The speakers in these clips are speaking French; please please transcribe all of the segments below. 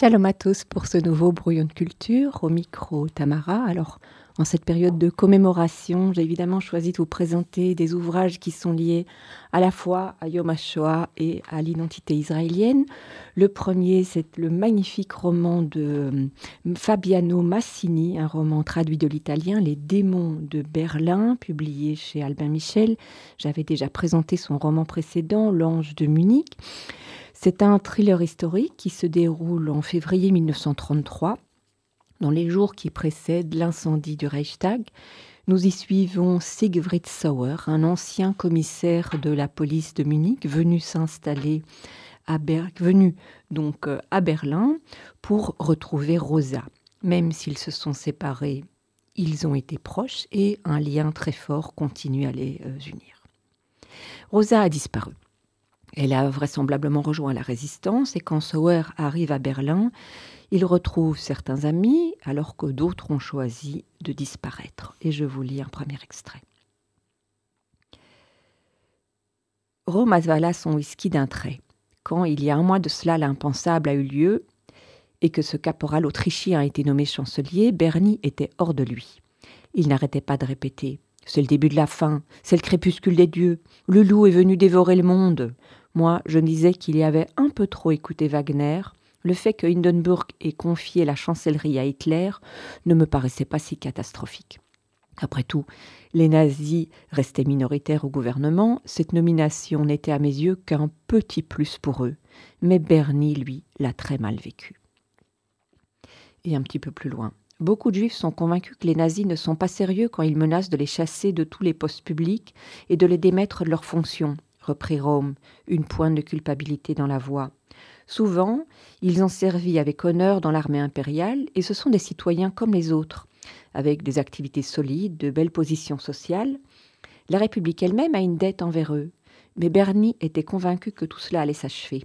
Shalom à tous pour ce nouveau brouillon de culture au micro Tamara. Alors, en cette période de commémoration, j'ai évidemment choisi de vous présenter des ouvrages qui sont liés à la fois à Yom HaShoah et à l'identité israélienne. Le premier, c'est le magnifique roman de euh, Fabiano Massini, un roman traduit de l'italien, Les démons de Berlin, publié chez Albin Michel. J'avais déjà présenté son roman précédent, L'ange de Munich. C'est un thriller historique qui se déroule en février 1933, dans les jours qui précèdent l'incendie du Reichstag. Nous y suivons Siegfried Sauer, un ancien commissaire de la police de Munich, venu s'installer venu donc euh, à Berlin pour retrouver Rosa. Même s'ils se sont séparés, ils ont été proches et un lien très fort continue à les euh, unir. Rosa a disparu. Elle a vraisemblablement rejoint la résistance et quand Sauer arrive à Berlin, il retrouve certains amis alors que d'autres ont choisi de disparaître. Et je vous lis un premier extrait. Rome avala son whisky d'un trait. Quand, il y a un mois de cela, l'impensable a eu lieu et que ce caporal autrichien a été nommé chancelier, Bernie était hors de lui. Il n'arrêtait pas de répéter C'est le début de la fin, c'est le crépuscule des dieux, le loup est venu dévorer le monde. Moi, je disais qu'il y avait un peu trop écouté Wagner. Le fait que Hindenburg ait confié la chancellerie à Hitler ne me paraissait pas si catastrophique. Après tout, les nazis restaient minoritaires au gouvernement, cette nomination n'était à mes yeux qu'un petit plus pour eux, mais Bernie, lui, l'a très mal vécu. Et un petit peu plus loin. Beaucoup de juifs sont convaincus que les nazis ne sont pas sérieux quand ils menacent de les chasser de tous les postes publics et de les démettre de leurs fonctions, reprit Rome, une pointe de culpabilité dans la voix. Souvent, ils ont servi avec honneur dans l'armée impériale et ce sont des citoyens comme les autres, avec des activités solides, de belles positions sociales. La République elle-même a une dette envers eux, mais Bernie était convaincu que tout cela allait s'achever,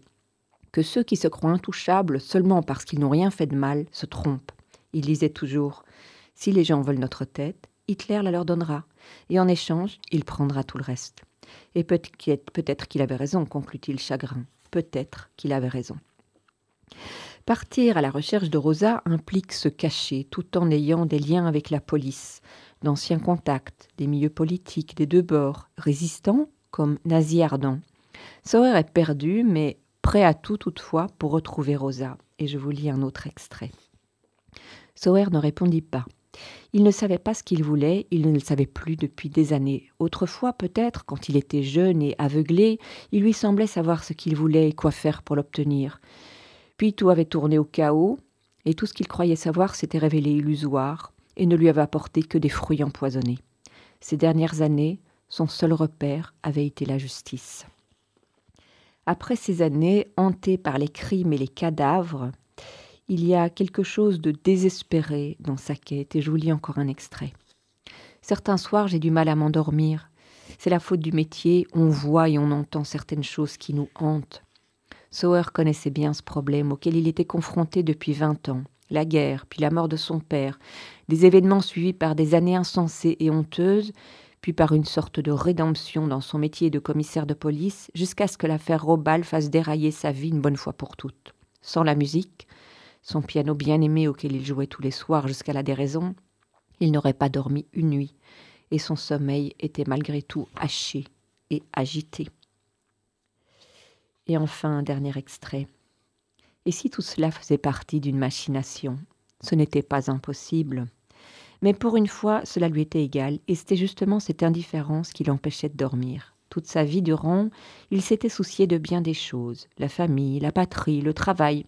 que ceux qui se croient intouchables seulement parce qu'ils n'ont rien fait de mal se trompent. Il disait toujours Si les gens veulent notre tête, Hitler la leur donnera, et en échange, il prendra tout le reste. Et peut-être qu'il avait raison, conclut-il chagrin. Peut-être qu'il avait raison. Partir à la recherche de Rosa implique se cacher tout en ayant des liens avec la police, d'anciens contacts, des milieux politiques des deux bords, résistants comme nazis ardents. Sauer est perdu, mais prêt à tout toutefois pour retrouver Rosa. Et je vous lis un autre extrait. Sauer ne répondit pas. Il ne savait pas ce qu'il voulait, il ne le savait plus depuis des années. Autrefois, peut-être, quand il était jeune et aveuglé, il lui semblait savoir ce qu'il voulait et quoi faire pour l'obtenir. Puis tout avait tourné au chaos, et tout ce qu'il croyait savoir s'était révélé illusoire et ne lui avait apporté que des fruits empoisonnés. Ces dernières années, son seul repère avait été la justice. Après ces années hantées par les crimes et les cadavres, il y a quelque chose de désespéré dans sa quête, et je vous lis encore un extrait. Certains soirs, j'ai du mal à m'endormir. C'est la faute du métier, on voit et on entend certaines choses qui nous hantent. Sauer connaissait bien ce problème auquel il était confronté depuis vingt ans. La guerre, puis la mort de son père, des événements suivis par des années insensées et honteuses, puis par une sorte de rédemption dans son métier de commissaire de police, jusqu'à ce que l'affaire Robal fasse dérailler sa vie une bonne fois pour toutes. Sans la musique, son piano bien-aimé auquel il jouait tous les soirs jusqu'à la déraison, il n'aurait pas dormi une nuit, et son sommeil était malgré tout haché et agité. Et enfin, un dernier extrait. Et si tout cela faisait partie d'une machination Ce n'était pas impossible. Mais pour une fois, cela lui était égal, et c'était justement cette indifférence qui l'empêchait de dormir. Toute sa vie durant, il s'était soucié de bien des choses, la famille, la patrie, le travail,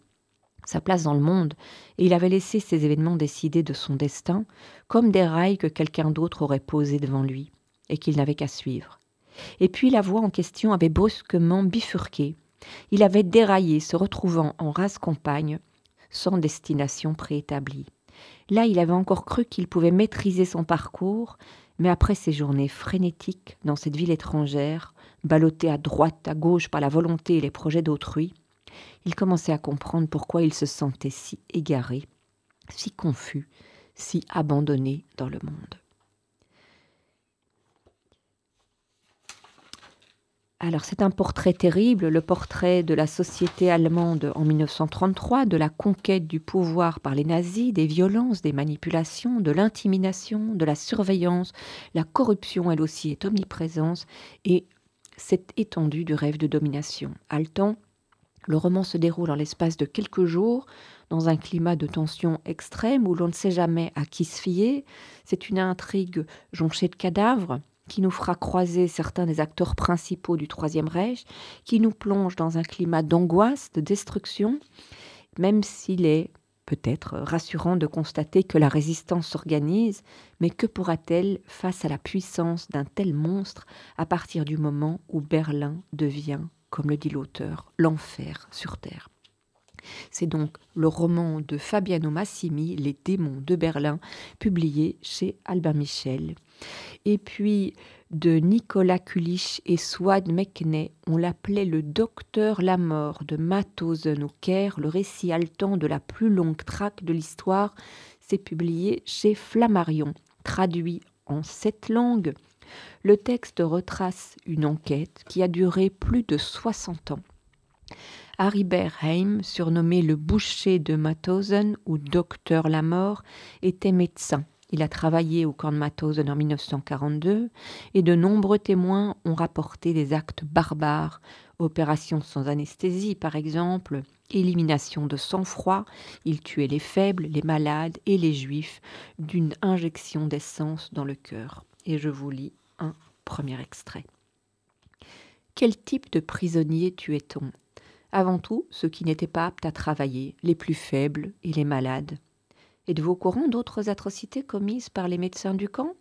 sa place dans le monde, et il avait laissé ces événements décider de son destin, comme des rails que quelqu'un d'autre aurait posés devant lui, et qu'il n'avait qu'à suivre. Et puis la voie en question avait brusquement bifurqué. Il avait déraillé, se retrouvant en rase campagne, sans destination préétablie. Là, il avait encore cru qu'il pouvait maîtriser son parcours, mais après ces journées frénétiques dans cette ville étrangère, ballottée à droite, à gauche par la volonté et les projets d'autrui, il commençait à comprendre pourquoi il se sentait si égaré, si confus, si abandonné dans le monde. Alors c'est un portrait terrible, le portrait de la société allemande en 1933, de la conquête du pouvoir par les nazis, des violences, des manipulations, de l'intimidation, de la surveillance, la corruption elle aussi est omniprésente et cette étendue du rêve de domination. Le roman se déroule en l'espace de quelques jours dans un climat de tension extrême où l'on ne sait jamais à qui se fier. C'est une intrigue jonchée de cadavres, qui nous fera croiser certains des acteurs principaux du Troisième Reich, qui nous plonge dans un climat d'angoisse, de destruction, même s'il est peut-être rassurant de constater que la résistance s'organise, mais que pourra-t-elle face à la puissance d'un tel monstre à partir du moment où Berlin devient, comme le dit l'auteur, l'enfer sur Terre c'est donc le roman de Fabiano Massimi, Les démons de Berlin, publié chez Albin Michel. Et puis de Nicolas Kulich et Swad Mekney, on l'appelait le docteur la mort de Mauthausen au Caire, le récit haletant de la plus longue traque de l'histoire, c'est publié chez Flammarion, traduit en sept langues. Le texte retrace une enquête qui a duré plus de 60 ans. Harry Berheim, surnommé le boucher de Mauthausen ou docteur la mort, était médecin. Il a travaillé au camp de Mauthausen en 1942 et de nombreux témoins ont rapporté des actes barbares, opérations sans anesthésie par exemple, élimination de sang-froid, il tuait les faibles, les malades et les juifs d'une injection d'essence dans le cœur. Et je vous lis un premier extrait. Quel type de prisonnier tuait-on? Avant tout, ceux qui n'étaient pas aptes à travailler, les plus faibles et les malades. Êtes-vous au courant d'autres atrocités commises par les médecins du camp?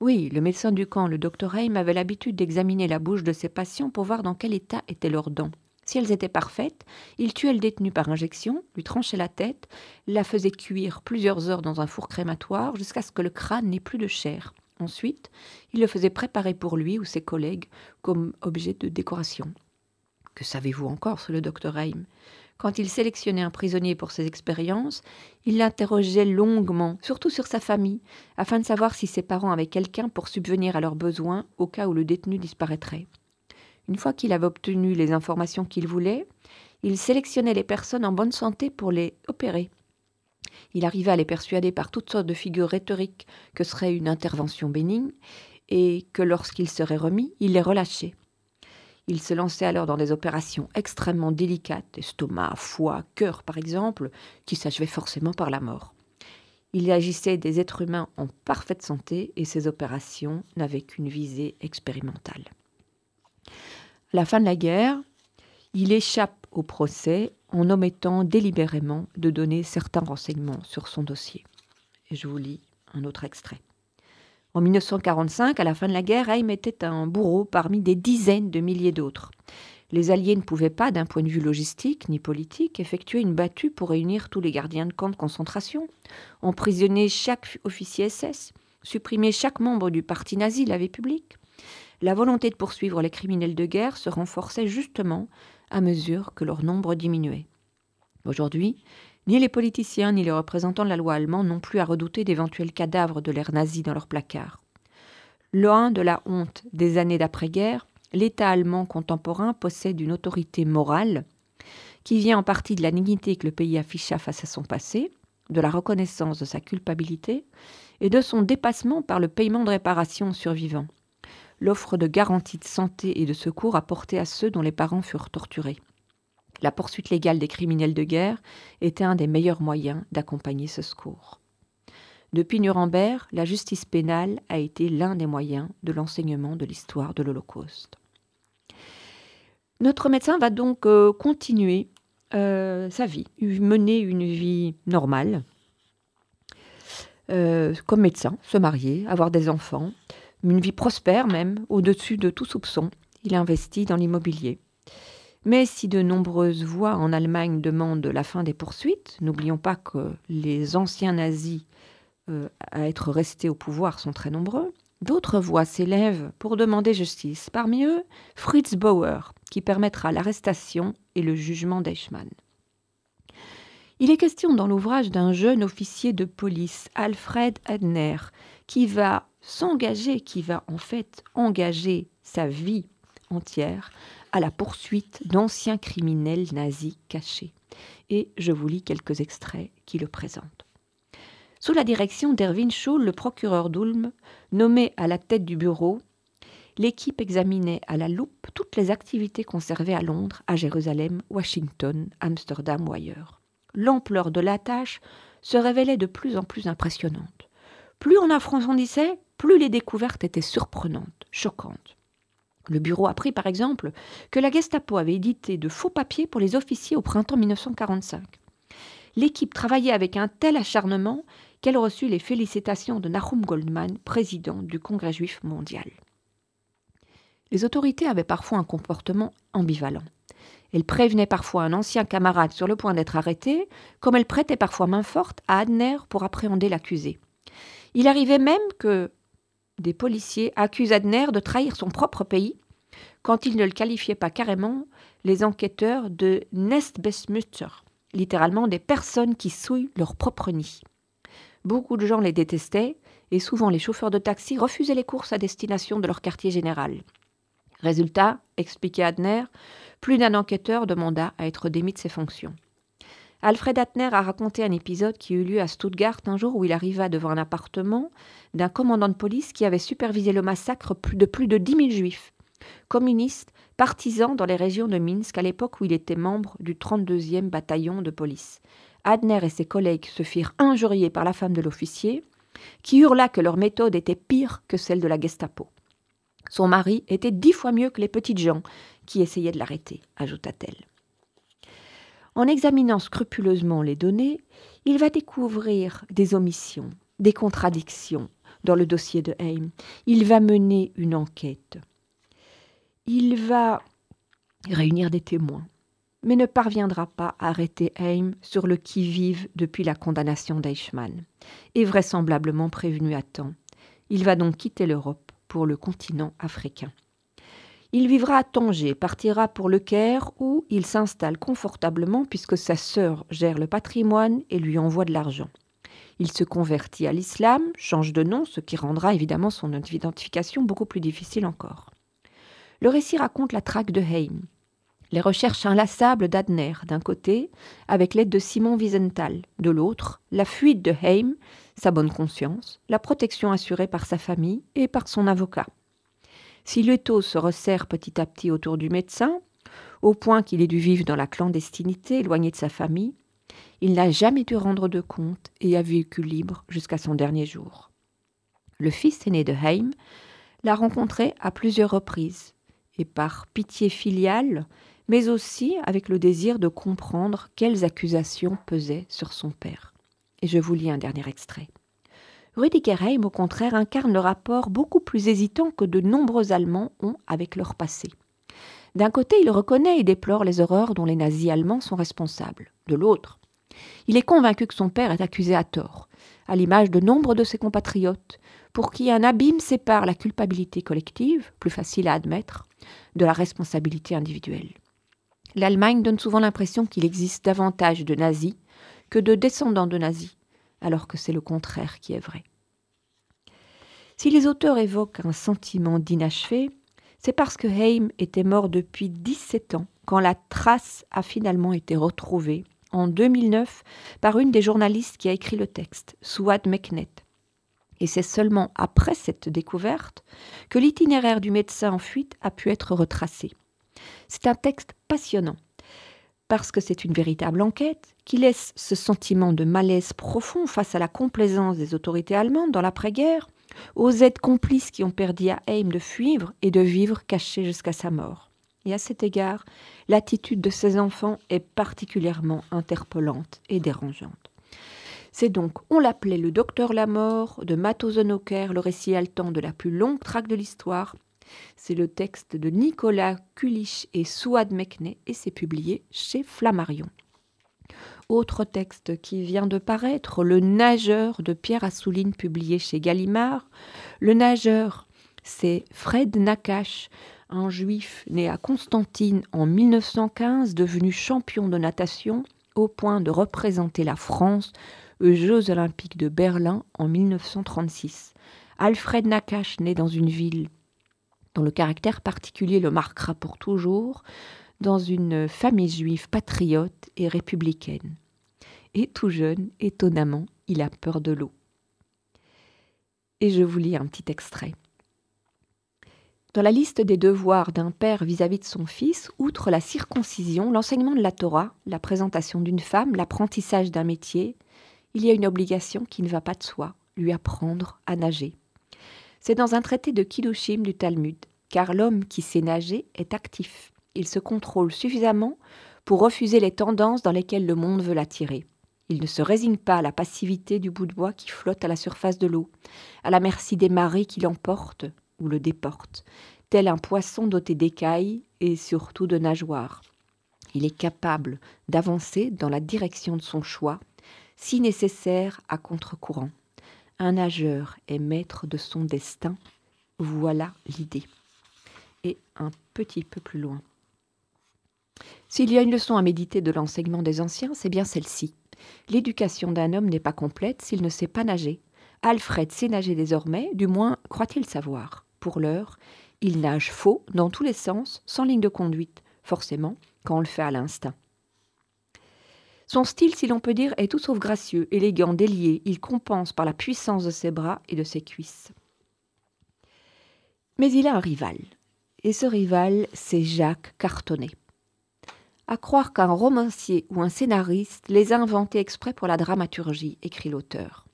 Oui, le médecin du camp, le docteur Heim, avait l'habitude d'examiner la bouche de ses patients pour voir dans quel état étaient leurs dents. Si elles étaient parfaites, il tuait le détenu par injection, lui tranchait la tête, la faisait cuire plusieurs heures dans un four crématoire jusqu'à ce que le crâne n'ait plus de chair. Ensuite, il le faisait préparer pour lui ou ses collègues comme objet de décoration. Que savez-vous encore sur le docteur Heim Quand il sélectionnait un prisonnier pour ses expériences, il l'interrogeait longuement, surtout sur sa famille, afin de savoir si ses parents avaient quelqu'un pour subvenir à leurs besoins au cas où le détenu disparaîtrait. Une fois qu'il avait obtenu les informations qu'il voulait, il sélectionnait les personnes en bonne santé pour les opérer. Il arrivait à les persuader par toutes sortes de figures rhétoriques que serait une intervention bénigne et que lorsqu'ils seraient remis, il les relâchait. Il se lançait alors dans des opérations extrêmement délicates, estomac, foie, cœur par exemple, qui s'achevaient forcément par la mort. Il agissait des êtres humains en parfaite santé et ces opérations n'avaient qu'une visée expérimentale. À la fin de la guerre, il échappe au procès en omettant délibérément de donner certains renseignements sur son dossier. Et je vous lis un autre extrait. En 1945, à la fin de la guerre, Heim était un bourreau parmi des dizaines de milliers d'autres. Les Alliés ne pouvaient pas, d'un point de vue logistique ni politique, effectuer une battue pour réunir tous les gardiens de camps de concentration, emprisonner chaque officier SS, supprimer chaque membre du parti nazi, la République. La volonté de poursuivre les criminels de guerre se renforçait justement à mesure que leur nombre diminuait. Aujourd'hui, ni les politiciens ni les représentants de la loi allemande n'ont plus à redouter d'éventuels cadavres de l'ère nazie dans leurs placards. Loin de la honte des années d'après-guerre, l'État allemand contemporain possède une autorité morale qui vient en partie de la dignité que le pays afficha face à son passé, de la reconnaissance de sa culpabilité et de son dépassement par le paiement de réparations aux survivants, l'offre de garanties de santé et de secours apportées à ceux dont les parents furent torturés. La poursuite légale des criminels de guerre était un des meilleurs moyens d'accompagner ce secours. Depuis Nuremberg, la justice pénale a été l'un des moyens de l'enseignement de l'histoire de l'Holocauste. Notre médecin va donc euh, continuer euh, sa vie, mener une vie normale, euh, comme médecin, se marier, avoir des enfants, une vie prospère même, au-dessus de tout soupçon. Il investit dans l'immobilier. Mais si de nombreuses voix en Allemagne demandent la fin des poursuites, n'oublions pas que les anciens nazis euh, à être restés au pouvoir sont très nombreux, d'autres voix s'élèvent pour demander justice. Parmi eux, Fritz Bauer, qui permettra l'arrestation et le jugement d'Eichmann. Il est question dans l'ouvrage d'un jeune officier de police, Alfred Adner, qui va s'engager, qui va en fait engager sa vie entière à la poursuite d'anciens criminels nazis cachés. Et je vous lis quelques extraits qui le présentent. Sous la direction d'Erwin Schul, le procureur d'Ulm, nommé à la tête du bureau, l'équipe examinait à la loupe toutes les activités conservées à Londres, à Jérusalem, Washington, Amsterdam ou ailleurs. L'ampleur de la tâche se révélait de plus en plus impressionnante. Plus on approfondissait, plus les découvertes étaient surprenantes, choquantes. Le bureau apprit par exemple que la Gestapo avait édité de faux papiers pour les officiers au printemps 1945. L'équipe travaillait avec un tel acharnement qu'elle reçut les félicitations de Nahum Goldman, président du Congrès juif mondial. Les autorités avaient parfois un comportement ambivalent. Elles prévenaient parfois un ancien camarade sur le point d'être arrêté, comme elles prêtaient parfois main forte à Adner pour appréhender l'accusé. Il arrivait même que des policiers accusent Adner de trahir son propre pays quand ils ne le qualifiaient pas carrément les enquêteurs de Nestbesmutter, littéralement des personnes qui souillent leur propre nid. Beaucoup de gens les détestaient et souvent les chauffeurs de taxi refusaient les courses à destination de leur quartier général. Résultat, expliquait Adner, plus d'un enquêteur demanda à être démis de ses fonctions. Alfred Adner a raconté un épisode qui eut lieu à Stuttgart un jour où il arriva devant un appartement d'un commandant de police qui avait supervisé le massacre de plus de dix mille juifs, communistes, partisans dans les régions de Minsk à l'époque où il était membre du 32e bataillon de police. Adner et ses collègues se firent injurier par la femme de l'officier, qui hurla que leur méthode était pire que celle de la Gestapo. Son mari était dix fois mieux que les petites gens qui essayaient de l'arrêter, ajouta-t-elle. En examinant scrupuleusement les données, il va découvrir des omissions, des contradictions dans le dossier de Haim. Il va mener une enquête. Il va réunir des témoins, mais ne parviendra pas à arrêter Haim sur le qui-vive depuis la condamnation d'Eichmann, et vraisemblablement prévenu à temps. Il va donc quitter l'Europe pour le continent africain. Il vivra à Tanger, partira pour le Caire où il s'installe confortablement puisque sa sœur gère le patrimoine et lui envoie de l'argent. Il se convertit à l'islam, change de nom, ce qui rendra évidemment son identification beaucoup plus difficile encore. Le récit raconte la traque de Heim, les recherches inlassables d'Adner d'un côté, avec l'aide de Simon Wiesenthal de l'autre, la fuite de Heim, sa bonne conscience, la protection assurée par sa famille et par son avocat. Si l'étau se resserre petit à petit autour du médecin, au point qu'il ait dû vivre dans la clandestinité, éloigné de sa famille, il n'a jamais dû rendre de compte et a vécu libre jusqu'à son dernier jour. Le fils aîné de Heim l'a rencontré à plusieurs reprises, et par pitié filiale, mais aussi avec le désir de comprendre quelles accusations pesaient sur son père. Et je vous lis un dernier extrait. Rüdiger Heim, au contraire, incarne le rapport beaucoup plus hésitant que de nombreux Allemands ont avec leur passé. D'un côté, il reconnaît et déplore les horreurs dont les nazis allemands sont responsables. De l'autre, il est convaincu que son père est accusé à tort, à l'image de nombre de ses compatriotes, pour qui un abîme sépare la culpabilité collective, plus facile à admettre, de la responsabilité individuelle. L'Allemagne donne souvent l'impression qu'il existe davantage de nazis que de descendants de nazis, alors que c'est le contraire qui est vrai. Si les auteurs évoquent un sentiment d'inachevé, c'est parce que Heim était mort depuis 17 ans quand la trace a finalement été retrouvée en 2009 par une des journalistes qui a écrit le texte, Suad Meknet. Et c'est seulement après cette découverte que l'itinéraire du médecin en fuite a pu être retracé. C'est un texte passionnant parce que c'est une véritable enquête qui laisse ce sentiment de malaise profond face à la complaisance des autorités allemandes dans l'après-guerre, aux aides complices qui ont perdu à Heim de fuir et de vivre caché jusqu'à sa mort. Et à cet égard, l'attitude de ces enfants est particulièrement interpellante et dérangeante. C'est donc, on l'appelait le docteur la mort de Mathosen-Ocker, le récit haletant de la plus longue traque de l'histoire, c'est le texte de Nicolas Kulich et Souad Mekne et c'est publié chez Flammarion. Autre texte qui vient de paraître, Le nageur de Pierre Assouline, publié chez Gallimard. Le nageur, c'est Fred Nakache, un juif né à Constantine en 1915, devenu champion de natation au point de représenter la France aux Jeux olympiques de Berlin en 1936. Alfred Nakache, né dans une ville dont le caractère particulier le marquera pour toujours, dans une famille juive patriote et républicaine. Et tout jeune, étonnamment, il a peur de l'eau. Et je vous lis un petit extrait. Dans la liste des devoirs d'un père vis-à-vis de son fils, outre la circoncision, l'enseignement de la Torah, la présentation d'une femme, l'apprentissage d'un métier, il y a une obligation qui ne va pas de soi, lui apprendre à nager. C'est dans un traité de Kiddushin du Talmud, car l'homme qui sait nager est actif. Il se contrôle suffisamment pour refuser les tendances dans lesquelles le monde veut l'attirer. Il ne se résigne pas à la passivité du bout de bois qui flotte à la surface de l'eau, à la merci des marées qui l'emportent ou le déportent, tel un poisson doté d'écailles et surtout de nageoires. Il est capable d'avancer dans la direction de son choix, si nécessaire à contre-courant. Un nageur est maître de son destin. Voilà l'idée. Et un petit peu plus loin. S'il y a une leçon à méditer de l'enseignement des anciens, c'est bien celle-ci. L'éducation d'un homme n'est pas complète s'il ne sait pas nager. Alfred sait nager désormais, du moins croit-il savoir. Pour l'heure, il nage faux, dans tous les sens, sans ligne de conduite, forcément, quand on le fait à l'instinct. Son style, si l'on peut dire, est tout sauf gracieux, élégant, délié. Il compense par la puissance de ses bras et de ses cuisses. Mais il a un rival. Et ce rival, c'est Jacques Cartonnet. À croire qu'un romancier ou un scénariste les a inventés exprès pour la dramaturgie, écrit l'auteur.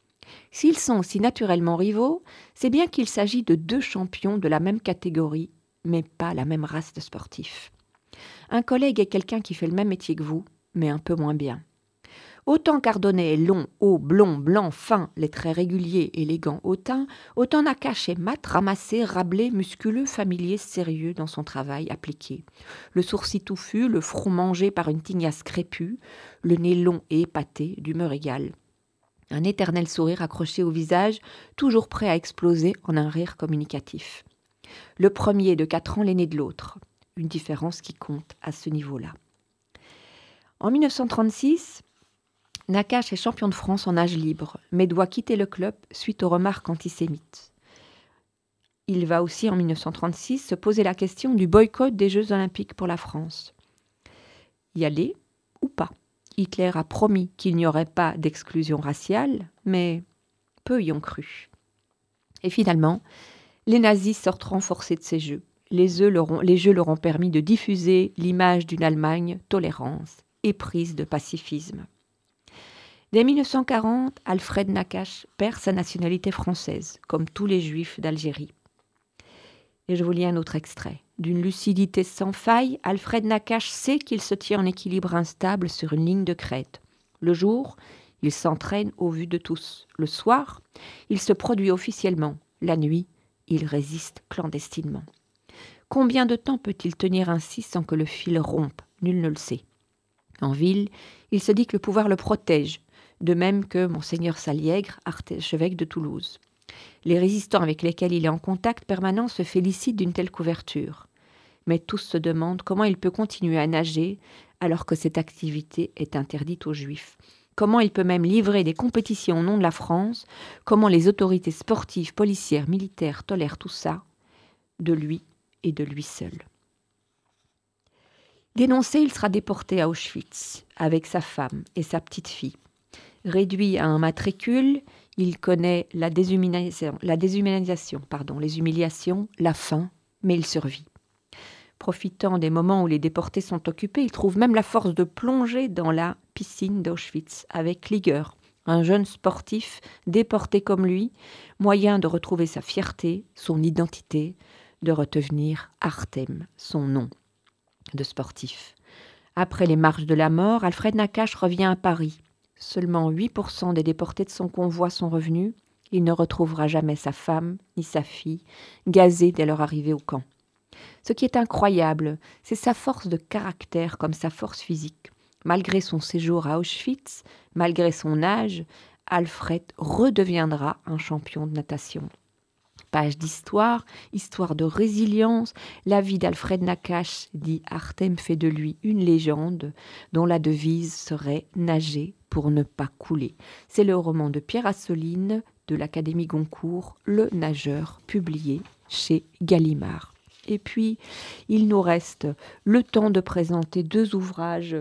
S'ils sont aussi naturellement rivaux, c'est bien qu'il s'agit de deux champions de la même catégorie, mais pas la même race de sportifs. Un collègue est quelqu'un qui fait le même métier que vous, mais un peu moins bien. Autant Cardonnet est long, haut, blond, blanc, fin, les traits réguliers, élégants, hautain, autant Nakache est mat, ramassé, rablé, musculeux, familier, sérieux dans son travail appliqué. Le sourcil touffu, le front mangé par une tignasse crépue, le nez long et épaté, d'humeur égale un éternel sourire accroché au visage, toujours prêt à exploser en un rire communicatif. Le premier de quatre ans l'aîné de l'autre, une différence qui compte à ce niveau-là. En 1936, Nakache est champion de France en âge libre, mais doit quitter le club suite aux remarques antisémites. Il va aussi en 1936 se poser la question du boycott des Jeux olympiques pour la France. Y aller ou pas? Hitler a promis qu'il n'y aurait pas d'exclusion raciale, mais peu y ont cru. Et finalement, les nazis sortent renforcés de ces jeux. Les jeux leur ont, les jeux leur ont permis de diffuser l'image d'une Allemagne tolérance, éprise de pacifisme. Dès 1940, Alfred Nakache perd sa nationalité française, comme tous les juifs d'Algérie. Et je vous lis un autre extrait. D'une lucidité sans faille, Alfred Nakache sait qu'il se tient en équilibre instable sur une ligne de crête. Le jour, il s'entraîne au vu de tous. Le soir, il se produit officiellement. La nuit, il résiste clandestinement. Combien de temps peut-il tenir ainsi sans que le fil rompe? Nul ne le sait. En ville, il se dit que le pouvoir le protège, de même que monseigneur Saliègre, archevêque de Toulouse. Les résistants avec lesquels il est en contact permanent se félicitent d'une telle couverture. Mais tous se demandent comment il peut continuer à nager alors que cette activité est interdite aux Juifs. Comment il peut même livrer des compétitions au nom de la France? Comment les autorités sportives, policières, militaires tolèrent tout ça? De lui et de lui seul. Dénoncé, il sera déporté à Auschwitz avec sa femme et sa petite fille. Réduit à un matricule, il connaît la déshumanisation, les humiliations, la faim, mais il survit. Profitant des moments où les déportés sont occupés, il trouve même la force de plonger dans la piscine d'Auschwitz avec Liger, un jeune sportif déporté comme lui, moyen de retrouver sa fierté, son identité, de retenir Artem, son nom de sportif. Après les marches de la mort, Alfred Nakache revient à Paris Seulement 8% des déportés de son convoi sont revenus. Il ne retrouvera jamais sa femme ni sa fille, gazées dès leur arrivée au camp. Ce qui est incroyable, c'est sa force de caractère comme sa force physique. Malgré son séjour à Auschwitz, malgré son âge, Alfred redeviendra un champion de natation. Page d'histoire, histoire de résilience, la vie d'Alfred Nakache, dit Artem, fait de lui une légende dont la devise serait nager pour ne pas couler. C'est le roman de Pierre Asseline de l'Académie Goncourt, Le nageur, publié chez Gallimard. Et puis, il nous reste le temps de présenter deux ouvrages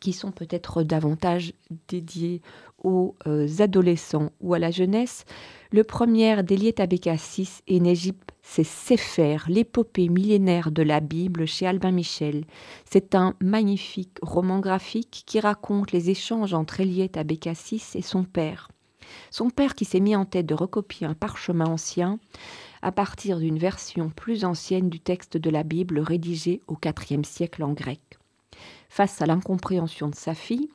qui sont peut-être davantage dédiés aux euh, adolescents ou à la jeunesse. Le premier d'Eliette Abécassis et Négip, c'est Sépher, l'épopée millénaire de la Bible chez Albin Michel. C'est un magnifique roman graphique qui raconte les échanges entre Eliette Abécassis et son père. Son père qui s'est mis en tête de recopier un parchemin ancien à partir d'une version plus ancienne du texte de la Bible rédigé au IVe siècle en grec. Face à l'incompréhension de sa fille,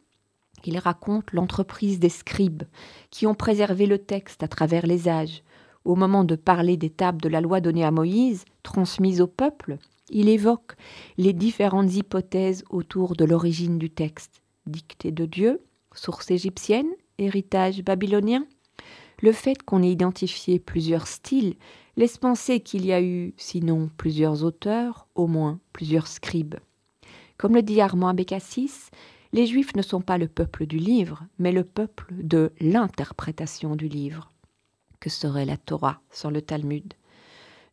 il raconte l'entreprise des scribes qui ont préservé le texte à travers les âges. Au moment de parler des tables de la loi donnée à Moïse, transmises au peuple, il évoque les différentes hypothèses autour de l'origine du texte. Dictée de Dieu, source égyptienne, héritage babylonien Le fait qu'on ait identifié plusieurs styles laisse penser qu'il y a eu, sinon plusieurs auteurs, au moins plusieurs scribes. Comme le dit Armand Abécassis, les Juifs ne sont pas le peuple du livre, mais le peuple de l'interprétation du livre. Que serait la Torah sans le Talmud?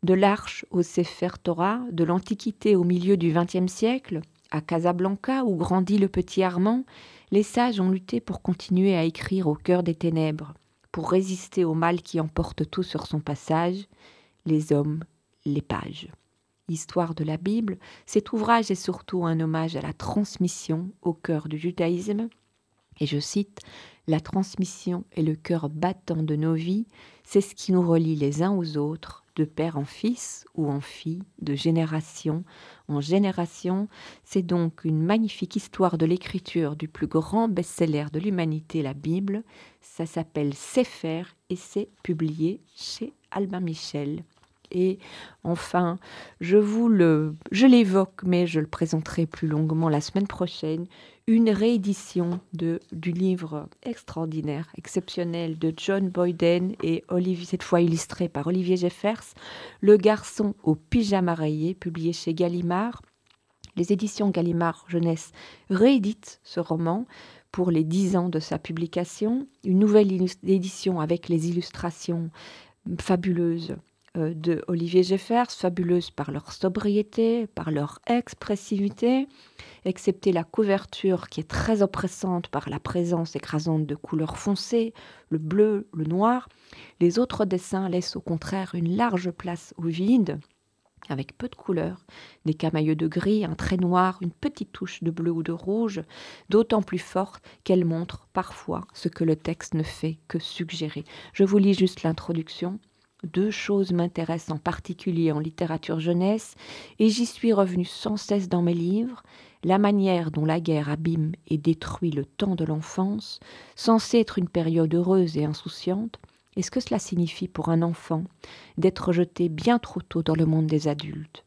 De l'Arche au Sefer Torah, de l'Antiquité au milieu du XXe siècle, à Casablanca où grandit le petit Armand, les sages ont lutté pour continuer à écrire au cœur des ténèbres, pour résister au mal qui emporte tout sur son passage, les hommes, les pages. Histoire de la Bible, cet ouvrage est surtout un hommage à la transmission au cœur du judaïsme. Et je cite, La transmission est le cœur battant de nos vies, c'est ce qui nous relie les uns aux autres, de père en fils ou en fille, de génération en génération. C'est donc une magnifique histoire de l'écriture du plus grand best-seller de l'humanité, la Bible. Ça s'appelle Sefer et c'est publié chez Albin Michel. Et enfin, je vous le, je l'évoque, mais je le présenterai plus longuement la semaine prochaine, une réédition de, du livre extraordinaire, exceptionnel de John Boyden et Olivier, cette fois illustré par Olivier Jeffers, Le garçon au pyjama rayé, publié chez Gallimard. Les éditions Gallimard Jeunesse rééditent ce roman pour les dix ans de sa publication, une nouvelle édition avec les illustrations fabuleuses de Olivier Jeffers, fabuleuses par leur sobriété, par leur expressivité, excepté la couverture qui est très oppressante par la présence écrasante de couleurs foncées, le bleu, le noir. Les autres dessins laissent au contraire une large place au vide, avec peu de couleurs, des camailleux de gris, un trait noir, une petite touche de bleu ou de rouge, d'autant plus forte qu'elle montre parfois ce que le texte ne fait que suggérer. Je vous lis juste l'introduction. Deux choses m'intéressent en particulier en littérature jeunesse, et j'y suis revenu sans cesse dans mes livres, la manière dont la guerre abîme et détruit le temps de l'enfance, censé être une période heureuse et insouciante, et ce que cela signifie pour un enfant d'être jeté bien trop tôt dans le monde des adultes?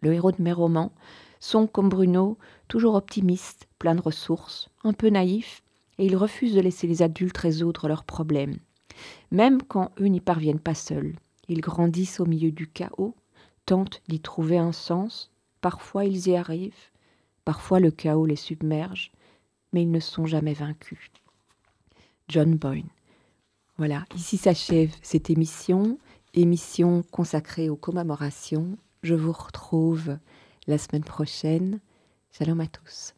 Le héros de mes romans sont, comme Bruno, toujours optimistes, plein de ressources, un peu naïfs, et ils refusent de laisser les adultes résoudre leurs problèmes même quand eux n'y parviennent pas seuls. Ils grandissent au milieu du chaos, tentent d'y trouver un sens, parfois ils y arrivent, parfois le chaos les submerge, mais ils ne sont jamais vaincus. John Boyne. Voilà, ici s'achève cette émission, émission consacrée aux commémorations. Je vous retrouve la semaine prochaine. Shalom à tous.